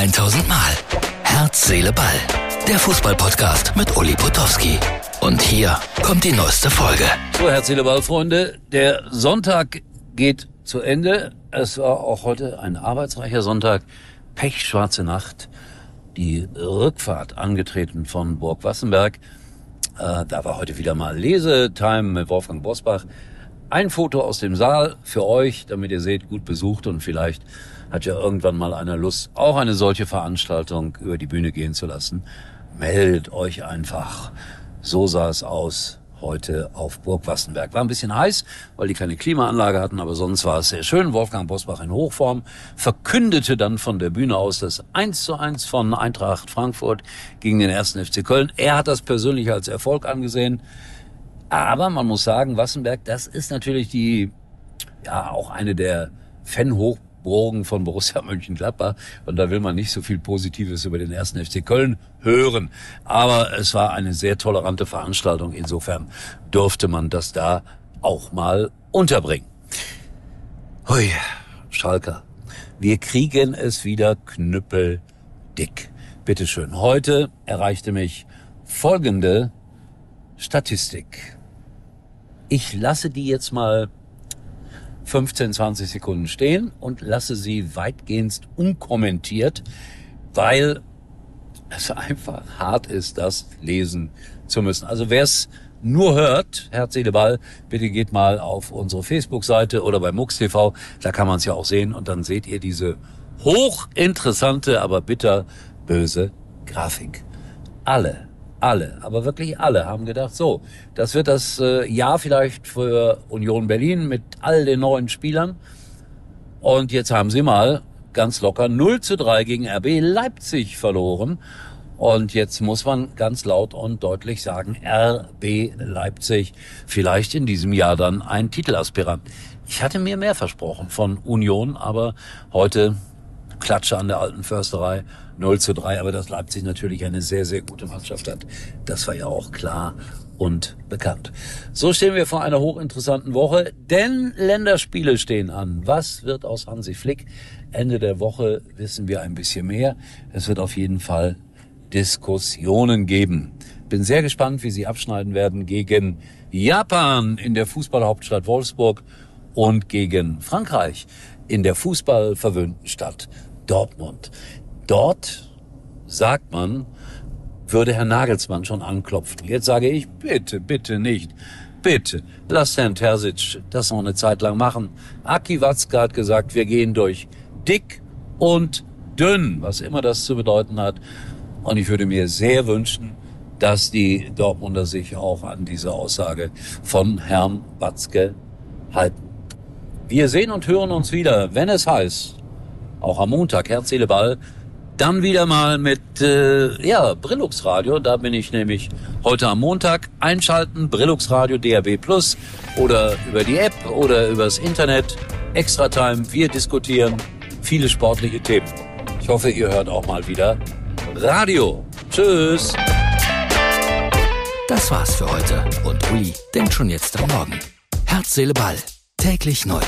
1000 Mal. Herz, Seele, Ball. Der Fußballpodcast mit Uli Potowski. Und hier kommt die neueste Folge. So, Herz, Seele, Ball, Freunde. Der Sonntag geht zu Ende. Es war auch heute ein arbeitsreicher Sonntag. Pechschwarze Nacht. Die Rückfahrt angetreten von Burg Wassenberg. Äh, da war heute wieder mal Lesetime mit Wolfgang Bosbach. Ein Foto aus dem Saal für euch, damit ihr seht, gut besucht und vielleicht hat ja irgendwann mal einer Lust, auch eine solche Veranstaltung über die Bühne gehen zu lassen. Meldet euch einfach. So sah es aus heute auf Burg Wassenberg. War ein bisschen heiß, weil die keine Klimaanlage hatten, aber sonst war es sehr schön. Wolfgang Bosbach in Hochform verkündete dann von der Bühne aus das 1 zu 1 von Eintracht Frankfurt gegen den ersten FC Köln. Er hat das persönlich als Erfolg angesehen. Aber man muss sagen, Wassenberg, das ist natürlich die, ja, auch eine der Fan-Hoch Burgen von Borussia Mönchengladbach. Und da will man nicht so viel Positives über den ersten FC Köln hören. Aber es war eine sehr tolerante Veranstaltung. Insofern durfte man das da auch mal unterbringen. Hui, Schalker. Wir kriegen es wieder knüppeldick. Bitteschön. Heute erreichte mich folgende Statistik. Ich lasse die jetzt mal 15, 20 Sekunden stehen und lasse sie weitgehend unkommentiert, weil es einfach hart ist, das lesen zu müssen. Also wer es nur hört, Herz, Seele, Ball, bitte geht mal auf unsere Facebook-Seite oder bei MUX TV, da kann man es ja auch sehen und dann seht ihr diese hochinteressante, aber bitter böse Grafik. Alle alle, aber wirklich alle haben gedacht, so, das wird das äh, Jahr vielleicht für Union Berlin mit all den neuen Spielern. Und jetzt haben sie mal ganz locker 0 zu 3 gegen RB Leipzig verloren. Und jetzt muss man ganz laut und deutlich sagen, RB Leipzig vielleicht in diesem Jahr dann ein Titelaspirant. Ich hatte mir mehr versprochen von Union, aber heute Klatsche an der alten Försterei 0 zu 3, aber dass Leipzig natürlich eine sehr, sehr gute Mannschaft hat, das war ja auch klar und bekannt. So stehen wir vor einer hochinteressanten Woche, denn Länderspiele stehen an. Was wird aus Hansi Flick? Ende der Woche wissen wir ein bisschen mehr. Es wird auf jeden Fall Diskussionen geben. Bin sehr gespannt, wie sie abschneiden werden gegen Japan in der Fußballhauptstadt Wolfsburg und gegen Frankreich in der fußballverwöhnten Stadt Dortmund. Dort, sagt man, würde Herr Nagelsmann schon anklopfen. Jetzt sage ich, bitte, bitte nicht. Bitte, lass Herrn Terzic das noch eine Zeit lang machen. Aki Watzke hat gesagt, wir gehen durch dick und dünn, was immer das zu bedeuten hat. Und ich würde mir sehr wünschen, dass die Dortmunder sich auch an diese Aussage von Herrn Watzke halten. Wir sehen und hören uns wieder, wenn es heißt, auch am Montag, Herz, Seele, Ball, dann wieder mal mit äh, ja, Brillux Radio. Da bin ich nämlich heute am Montag. Einschalten, Brillux Radio DAB Plus oder über die App oder übers Internet. Extra Time, wir diskutieren viele sportliche Themen. Ich hoffe, ihr hört auch mal wieder Radio. Tschüss. Das war's für heute. Und Uli denkt schon jetzt am Morgen. Herz, Seele, Ball. Täglich neu.